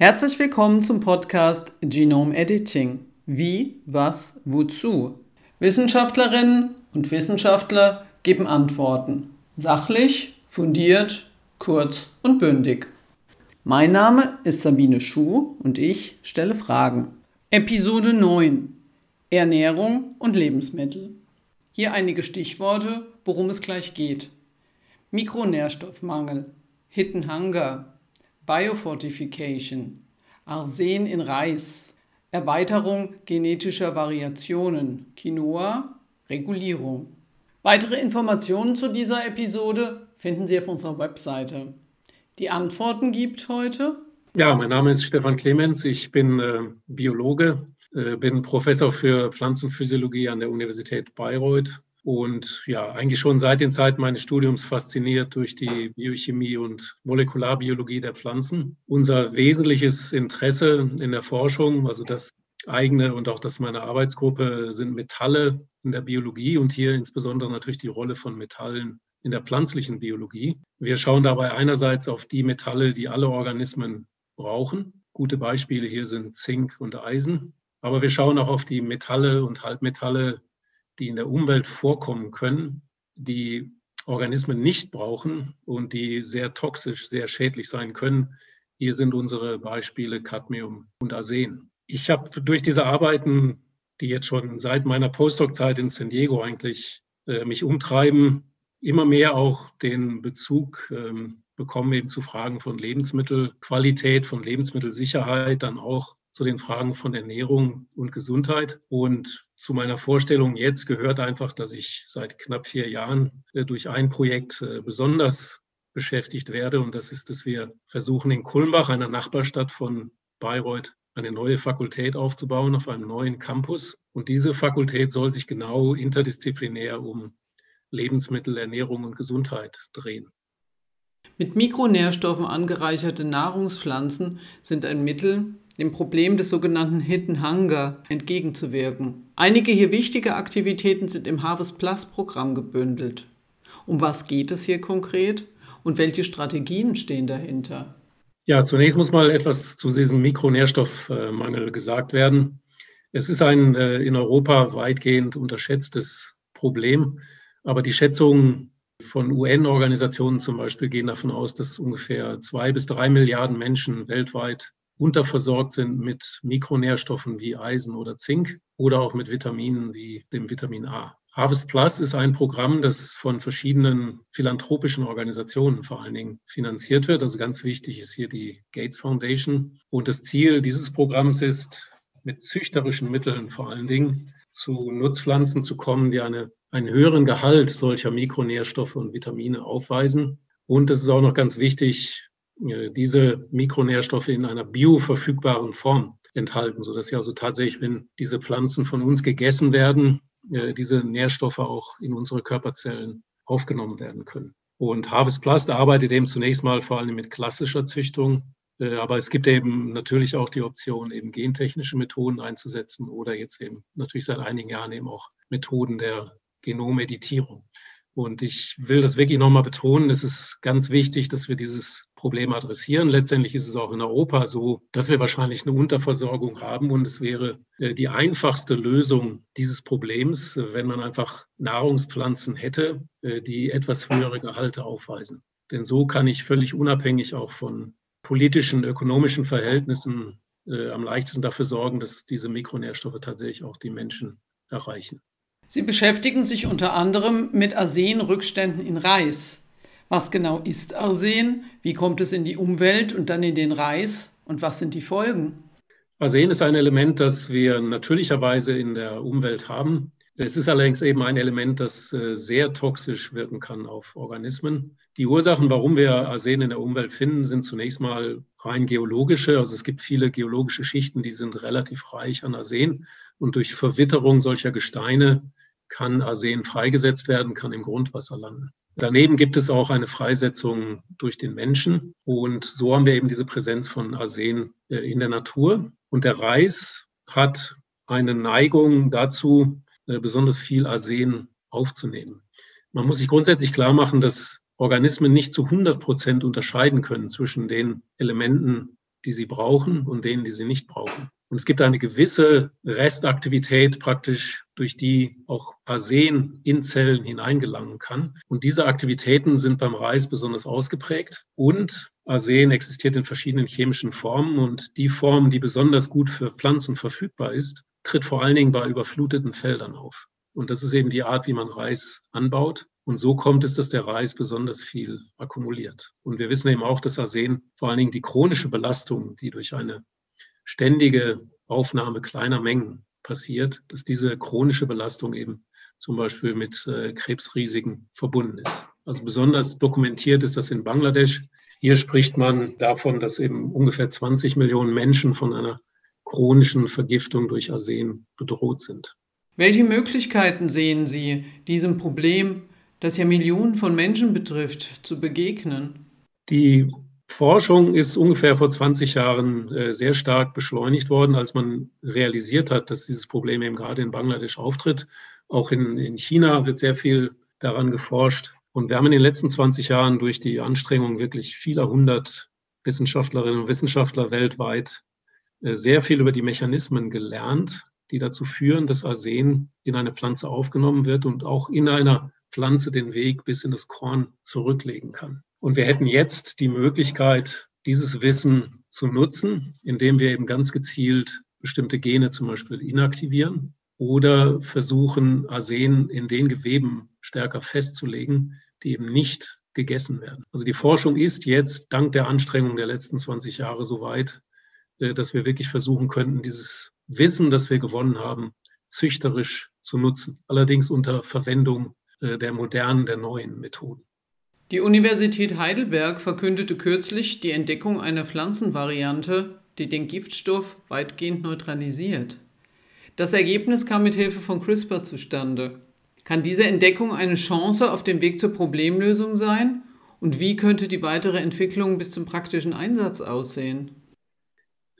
Herzlich willkommen zum Podcast Genome Editing. Wie, was, wozu? Wissenschaftlerinnen und Wissenschaftler geben Antworten. Sachlich, fundiert, kurz und bündig. Mein Name ist Sabine Schuh und ich stelle Fragen. Episode 9 Ernährung und Lebensmittel. Hier einige Stichworte, worum es gleich geht. Mikronährstoffmangel, Hidden Hunger, Biofortification, Arsen in Reis, Erweiterung genetischer Variationen, Quinoa, Regulierung. Weitere Informationen zu dieser Episode finden Sie auf unserer Webseite. Die Antworten gibt heute. Ja, mein Name ist Stefan Clemens. Ich bin äh, Biologe, äh, bin Professor für Pflanzenphysiologie an der Universität Bayreuth und ja, eigentlich schon seit den Zeiten meines Studiums fasziniert durch die Biochemie und Molekularbiologie der Pflanzen. Unser wesentliches Interesse in der Forschung, also das eigene und auch das meiner Arbeitsgruppe, sind Metalle in der Biologie und hier insbesondere natürlich die Rolle von Metallen in der pflanzlichen Biologie. Wir schauen dabei einerseits auf die Metalle, die alle Organismen brauchen. Gute Beispiele hier sind Zink und Eisen. Aber wir schauen auch auf die Metalle und Halbmetalle, die in der Umwelt vorkommen können, die Organismen nicht brauchen und die sehr toxisch, sehr schädlich sein können. Hier sind unsere Beispiele Cadmium und Arsen. Ich habe durch diese Arbeiten, die jetzt schon seit meiner Postdoc-Zeit in San Diego eigentlich äh, mich umtreiben, immer mehr auch den Bezug ähm, bekommen eben zu Fragen von Lebensmittelqualität, von Lebensmittelsicherheit, dann auch zu den Fragen von Ernährung und Gesundheit. Und zu meiner Vorstellung jetzt gehört einfach, dass ich seit knapp vier Jahren äh, durch ein Projekt äh, besonders beschäftigt werde. Und das ist, dass wir versuchen, in Kulmbach, einer Nachbarstadt von Bayreuth, eine neue Fakultät aufzubauen auf einem neuen Campus. Und diese Fakultät soll sich genau interdisziplinär um Lebensmittel, Ernährung und Gesundheit drehen. Mit Mikronährstoffen angereicherte Nahrungspflanzen sind ein Mittel, dem Problem des sogenannten Hidden Hunger entgegenzuwirken. Einige hier wichtige Aktivitäten sind im Harvest Plus Programm gebündelt. Um was geht es hier konkret und welche Strategien stehen dahinter? Ja, zunächst muss mal etwas zu diesem Mikronährstoffmangel gesagt werden. Es ist ein äh, in Europa weitgehend unterschätztes Problem, aber die Schätzungen von UN-Organisationen zum Beispiel gehen davon aus, dass ungefähr zwei bis drei Milliarden Menschen weltweit unterversorgt sind mit Mikronährstoffen wie Eisen oder Zink oder auch mit Vitaminen wie dem Vitamin A. Harvest Plus ist ein Programm, das von verschiedenen philanthropischen Organisationen vor allen Dingen finanziert wird. Also ganz wichtig ist hier die Gates Foundation. Und das Ziel dieses Programms ist, mit züchterischen Mitteln vor allen Dingen zu Nutzpflanzen zu kommen, die eine, einen höheren Gehalt solcher Mikronährstoffe und Vitamine aufweisen. Und es ist auch noch ganz wichtig, diese Mikronährstoffe in einer bioverfügbaren Form enthalten, sodass sie also tatsächlich, wenn diese Pflanzen von uns gegessen werden, äh, diese Nährstoffe auch in unsere Körperzellen aufgenommen werden können. Und Harvest Plus arbeitet eben zunächst mal vor allem mit klassischer Züchtung, äh, aber es gibt eben natürlich auch die Option, eben gentechnische Methoden einzusetzen oder jetzt eben natürlich seit einigen Jahren eben auch Methoden der Genomeditierung. Und ich will das wirklich nochmal betonen. Es ist ganz wichtig, dass wir dieses Problem adressieren. Letztendlich ist es auch in Europa so, dass wir wahrscheinlich eine Unterversorgung haben. Und es wäre äh, die einfachste Lösung dieses Problems, wenn man einfach Nahrungspflanzen hätte, äh, die etwas höhere Gehalte aufweisen. Denn so kann ich völlig unabhängig auch von politischen, ökonomischen Verhältnissen äh, am leichtesten dafür sorgen, dass diese Mikronährstoffe tatsächlich auch die Menschen erreichen. Sie beschäftigen sich unter anderem mit Arsenrückständen in Reis. Was genau ist Arsen? Wie kommt es in die Umwelt und dann in den Reis? Und was sind die Folgen? Arsen ist ein Element, das wir natürlicherweise in der Umwelt haben. Es ist allerdings eben ein Element, das äh, sehr toxisch wirken kann auf Organismen. Die Ursachen, warum wir Arsen in der Umwelt finden, sind zunächst mal rein geologische. Also es gibt viele geologische Schichten, die sind relativ reich an Arsen. Und durch Verwitterung solcher Gesteine kann Arsen freigesetzt werden, kann im Grundwasser landen. Daneben gibt es auch eine Freisetzung durch den Menschen. Und so haben wir eben diese Präsenz von Arsen äh, in der Natur. Und der Reis hat eine Neigung dazu, äh, besonders viel Arsen aufzunehmen. Man muss sich grundsätzlich klar machen, dass Organismen nicht zu 100 Prozent unterscheiden können zwischen den Elementen die sie brauchen und denen, die sie nicht brauchen. Und es gibt eine gewisse Restaktivität praktisch, durch die auch Arsen in Zellen hineingelangen kann. Und diese Aktivitäten sind beim Reis besonders ausgeprägt. Und Arsen existiert in verschiedenen chemischen Formen. Und die Form, die besonders gut für Pflanzen verfügbar ist, tritt vor allen Dingen bei überfluteten Feldern auf. Und das ist eben die Art, wie man Reis anbaut. Und so kommt es, dass der Reis besonders viel akkumuliert. Und wir wissen eben auch, dass Arsen vor allen Dingen die chronische Belastung, die durch eine ständige Aufnahme kleiner Mengen passiert, dass diese chronische Belastung eben zum Beispiel mit äh, Krebsrisiken verbunden ist. Also besonders dokumentiert ist das in Bangladesch. Hier spricht man davon, dass eben ungefähr 20 Millionen Menschen von einer chronischen Vergiftung durch Arsen bedroht sind. Welche Möglichkeiten sehen Sie, diesem Problem, das ja Millionen von Menschen betrifft, zu begegnen? Die Forschung ist ungefähr vor 20 Jahren äh, sehr stark beschleunigt worden, als man realisiert hat, dass dieses Problem eben gerade in Bangladesch auftritt. Auch in, in China wird sehr viel daran geforscht. Und wir haben in den letzten 20 Jahren durch die Anstrengungen wirklich vieler hundert Wissenschaftlerinnen und Wissenschaftler weltweit äh, sehr viel über die Mechanismen gelernt, die dazu führen, dass Arsen in eine Pflanze aufgenommen wird und auch in einer Pflanze den Weg bis in das Korn zurücklegen kann. Und wir hätten jetzt die Möglichkeit, dieses Wissen zu nutzen, indem wir eben ganz gezielt bestimmte Gene zum Beispiel inaktivieren oder versuchen, Arsen in den Geweben stärker festzulegen, die eben nicht gegessen werden. Also die Forschung ist jetzt dank der Anstrengung der letzten 20 Jahre so weit, äh, dass wir wirklich versuchen könnten, dieses Wissen, das wir gewonnen haben, züchterisch zu nutzen. Allerdings unter Verwendung äh, der modernen, der neuen Methoden. Die Universität Heidelberg verkündete kürzlich die Entdeckung einer Pflanzenvariante, die den Giftstoff weitgehend neutralisiert. Das Ergebnis kam mit Hilfe von CRISPR zustande. Kann diese Entdeckung eine Chance auf dem Weg zur Problemlösung sein? Und wie könnte die weitere Entwicklung bis zum praktischen Einsatz aussehen?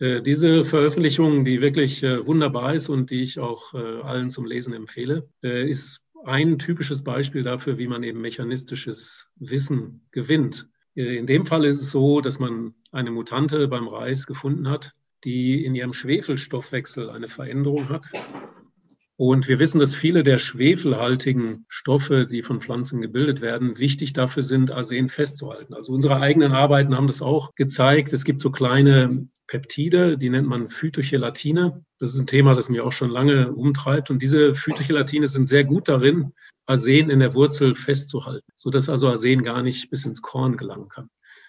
Äh, diese Veröffentlichung, die wirklich äh, wunderbar ist und die ich auch äh, allen zum Lesen empfehle, ist ein typisches Beispiel dafür, wie man eben mechanistisches Wissen gewinnt. In dem Fall ist es so, dass man eine Mutante beim Reis gefunden hat, die in ihrem Schwefelstoffwechsel eine Veränderung hat. Und wir wissen, dass viele der schwefelhaltigen Stoffe, die von Pflanzen gebildet werden, wichtig dafür sind, Arsen festzuhalten. Also unsere eigenen Arbeiten haben das auch gezeigt. Es gibt so kleine Peptide, die nennt man Phytochelatine. Das ist ein Thema, das mir auch schon lange umtreibt. Und diese Phytochelatine sind sehr gut darin, Arsen in der Wurzel festzuhalten, sodass also Arsen gar nicht bis ins Korn gelangen kann.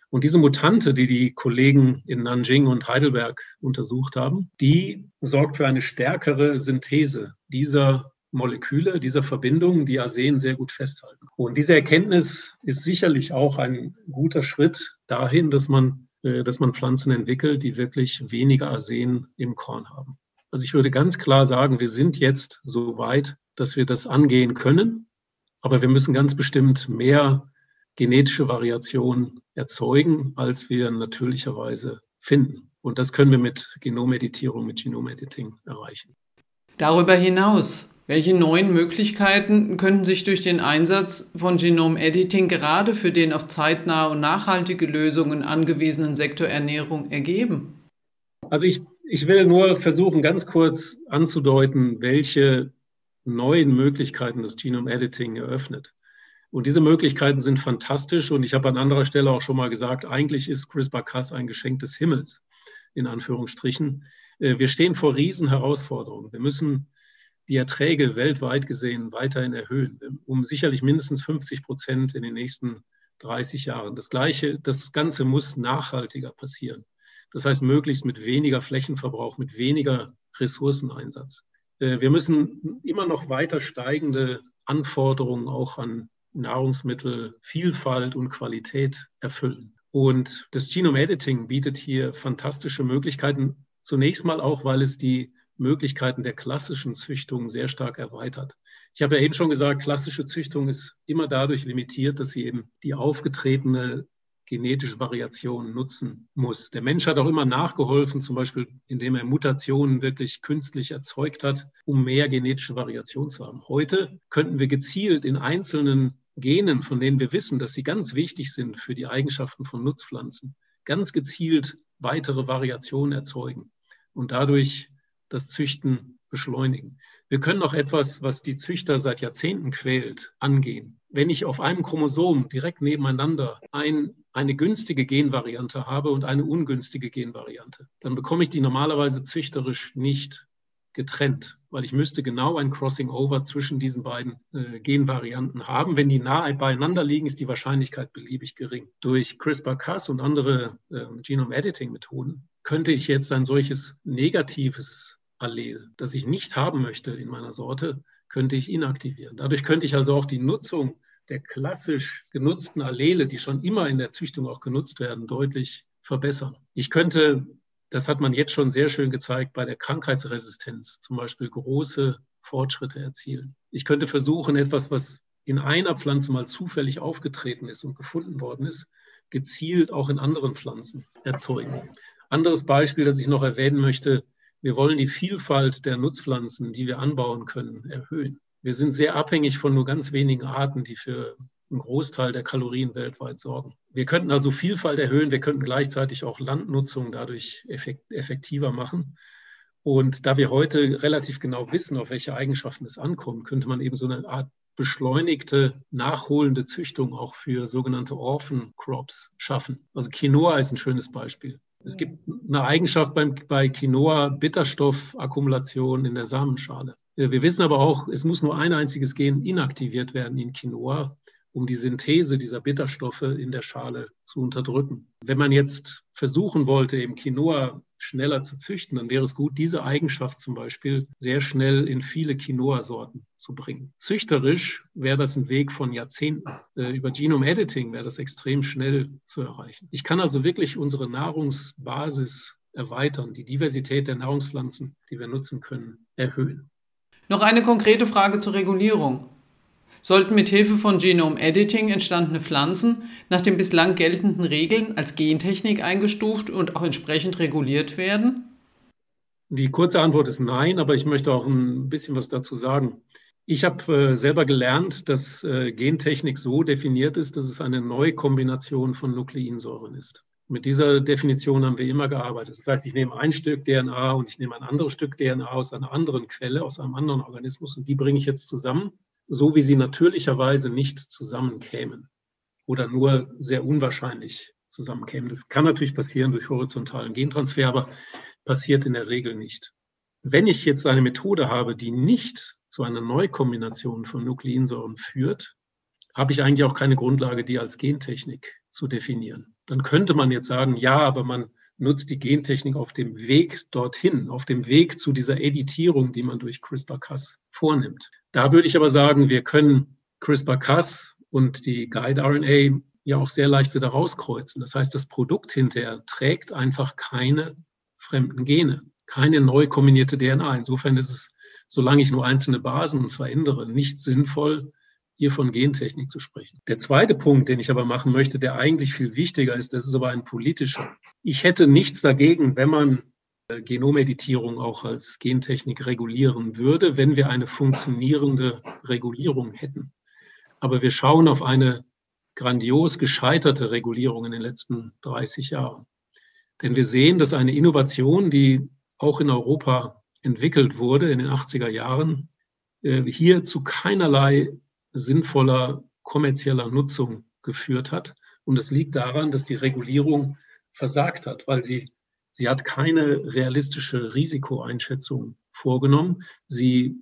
Und diese Mutante, die die Kollegen in Nanjing und Heidelberg untersucht haben, die sorgt für eine stärkere Synthese dieser Moleküle, dieser Verbindungen, die Arsen sehr gut festhalten. Und diese Erkenntnis ist sicherlich auch ein guter Schritt dahin, dass man äh, dass man Pflanzen entwickelt, die wirklich weniger Arsen im Korn haben. Also ich würde ganz klar sagen, wir sind jetzt so weit, dass wir das angehen können, aber wir müssen ganz bestimmt mehr genetische Variationen erzeugen, als wir natürlicherweise finden. Und das können wir mit Genomeditierung, mit Genomediting erreichen. Darüber hinaus, welche neuen Möglichkeiten könnten sich durch den Einsatz von Genom-Editing gerade für den auf zeitnahe und nachhaltige Lösungen angewiesenen Sektor Ernährung ergeben? Also ich, ich will nur versuchen, ganz kurz anzudeuten, welche neuen Möglichkeiten das Genome-Editing eröffnet. Und diese Möglichkeiten sind fantastisch. Und ich habe an anderer Stelle auch schon mal gesagt, eigentlich ist CRISPR-Cas ein Geschenk des Himmels, in Anführungsstrichen. Äh, wir stehen vor Riesenherausforderungen. Wir müssen die Erträge weltweit gesehen weiterhin erhöhen, um sicherlich mindestens 50 Prozent in den nächsten 30 Jahren. Das Gleiche, das Ganze muss nachhaltiger passieren. Das heißt, möglichst mit weniger Flächenverbrauch, mit weniger Ressourceneinsatz. Äh, wir müssen immer noch weiter steigende Anforderungen auch an Nahrungsmittelvielfalt und Qualität erfüllen. Und das Genome Editing bietet hier fantastische Möglichkeiten. Zunächst mal auch, weil es die Möglichkeiten der klassischen Züchtung sehr stark erweitert. Ich habe ja eben schon gesagt, klassische Züchtung ist immer dadurch limitiert, dass sie eben die aufgetretene genetische Variation nutzen muss. Der Mensch hat auch immer nachgeholfen, zum Beispiel indem er Mutationen wirklich künstlich erzeugt hat, um mehr genetische Variation zu haben. Heute könnten wir gezielt in einzelnen Genen, von denen wir wissen, dass sie ganz wichtig sind für die Eigenschaften von Nutzpflanzen, ganz gezielt weitere Variationen erzeugen und dadurch das Züchten beschleunigen. Wir können auch etwas, was die Züchter seit Jahrzehnten quält, angehen. Wenn ich auf einem Chromosom direkt nebeneinander ein, eine günstige Genvariante habe und eine ungünstige Genvariante, dann bekomme ich die normalerweise züchterisch nicht getrennt, weil ich müsste genau ein Crossing Over zwischen diesen beiden äh, Genvarianten haben. Wenn die nah beieinander liegen, ist die Wahrscheinlichkeit beliebig gering. Durch CRISPR-Cas und andere äh, Genome-Editing-Methoden könnte ich jetzt ein solches negatives Allel, das ich nicht haben möchte in meiner Sorte, könnte ich inaktivieren. Dadurch könnte ich also auch die Nutzung der klassisch genutzten Allele, die schon immer in der Züchtung auch genutzt werden, deutlich verbessern. Ich könnte das hat man jetzt schon sehr schön gezeigt bei der Krankheitsresistenz, zum Beispiel große Fortschritte erzielen. Ich könnte versuchen, etwas, was in einer Pflanze mal zufällig aufgetreten ist und gefunden worden ist, gezielt auch in anderen Pflanzen erzeugen. Anderes Beispiel, das ich noch erwähnen möchte, wir wollen die Vielfalt der Nutzpflanzen, die wir anbauen können, erhöhen. Wir sind sehr abhängig von nur ganz wenigen Arten, die für einen Großteil der Kalorien weltweit sorgen. Wir könnten also Vielfalt erhöhen, wir könnten gleichzeitig auch Landnutzung dadurch effektiver machen. Und da wir heute relativ genau wissen, auf welche Eigenschaften es ankommt, könnte man eben so eine Art beschleunigte, nachholende Züchtung auch für sogenannte Orphan Crops schaffen. Also Quinoa ist ein schönes Beispiel. Es gibt eine Eigenschaft beim, bei Quinoa, Bitterstoffakkumulation in der Samenschale. Wir wissen aber auch, es muss nur ein einziges Gen inaktiviert werden in Quinoa um die Synthese dieser Bitterstoffe in der Schale zu unterdrücken. Wenn man jetzt versuchen wollte, eben Quinoa schneller zu züchten, dann wäre es gut, diese Eigenschaft zum Beispiel sehr schnell in viele Quinoa-Sorten zu bringen. Züchterisch wäre das ein Weg von Jahrzehnten. Äh, über Genome Editing wäre das extrem schnell zu erreichen. Ich kann also wirklich unsere Nahrungsbasis erweitern, die Diversität der Nahrungspflanzen, die wir nutzen können, erhöhen. Noch eine konkrete Frage zur Regulierung. Sollten mit Hilfe von Genome Editing entstandene Pflanzen nach den bislang geltenden Regeln als Gentechnik eingestuft und auch entsprechend reguliert werden? Die kurze Antwort ist nein, aber ich möchte auch ein bisschen was dazu sagen. Ich habe äh, selber gelernt, dass äh, Gentechnik so definiert ist, dass es eine Neukombination von Nukleinsäuren ist. Mit dieser Definition haben wir immer gearbeitet. Das heißt, ich nehme ein Stück DNA und ich nehme ein anderes Stück DNA aus einer anderen Quelle, aus einem anderen Organismus und die bringe ich jetzt zusammen so wie sie natürlicherweise nicht zusammenkämen oder nur sehr unwahrscheinlich zusammenkämen. Das kann natürlich passieren durch horizontalen Gentransfer, aber passiert in der Regel nicht. Wenn ich jetzt eine Methode habe, die nicht zu einer Neukombination von Nukleinsäuren führt, habe ich eigentlich auch keine Grundlage, die als Gentechnik zu definieren. Dann könnte man jetzt sagen, ja, aber man nutzt die Gentechnik auf dem Weg dorthin, auf dem Weg zu dieser Editierung, die man durch CRISPR-Cas vornimmt. Da würde ich aber sagen, wir können CRISPR-Cas und die Guide-RNA ja auch sehr leicht wieder rauskreuzen. Das heißt, das Produkt hinterher trägt einfach keine fremden Gene, keine neu kombinierte DNA. Insofern ist es, solange ich nur einzelne Basen verändere, nicht sinnvoll, hier von Gentechnik zu sprechen. Der zweite Punkt, den ich aber machen möchte, der eigentlich viel wichtiger ist, das ist aber ein politischer. Ich hätte nichts dagegen, wenn man Genomeditierung auch als Gentechnik regulieren würde, wenn wir eine funktionierende Regulierung hätten. Aber wir schauen auf eine grandios gescheiterte Regulierung in den letzten 30 Jahren. Denn wir sehen, dass eine Innovation, die auch in Europa entwickelt wurde in den 80er Jahren, äh, hier zu keinerlei sinnvoller kommerzieller Nutzung geführt hat. Und es liegt daran, dass die Regulierung versagt hat, weil sie, sie hat keine realistische Risikoeinschätzung vorgenommen. Sie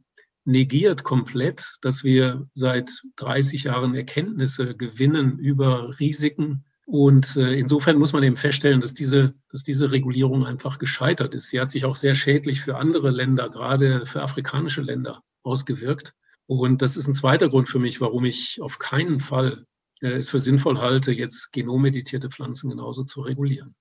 negiert komplett, dass wir seit 30 Jahren Erkenntnisse gewinnen über Risiken. Und äh, insofern muss man eben feststellen, dass diese, dass diese Regulierung einfach gescheitert ist. Sie hat sich auch sehr schädlich für andere Länder, gerade für afrikanische Länder, ausgewirkt. Und das ist ein zweiter Grund für mich, warum ich auf keinen Fall äh, es für sinnvoll halte, jetzt genomeditierte Pflanzen genauso zu regulieren.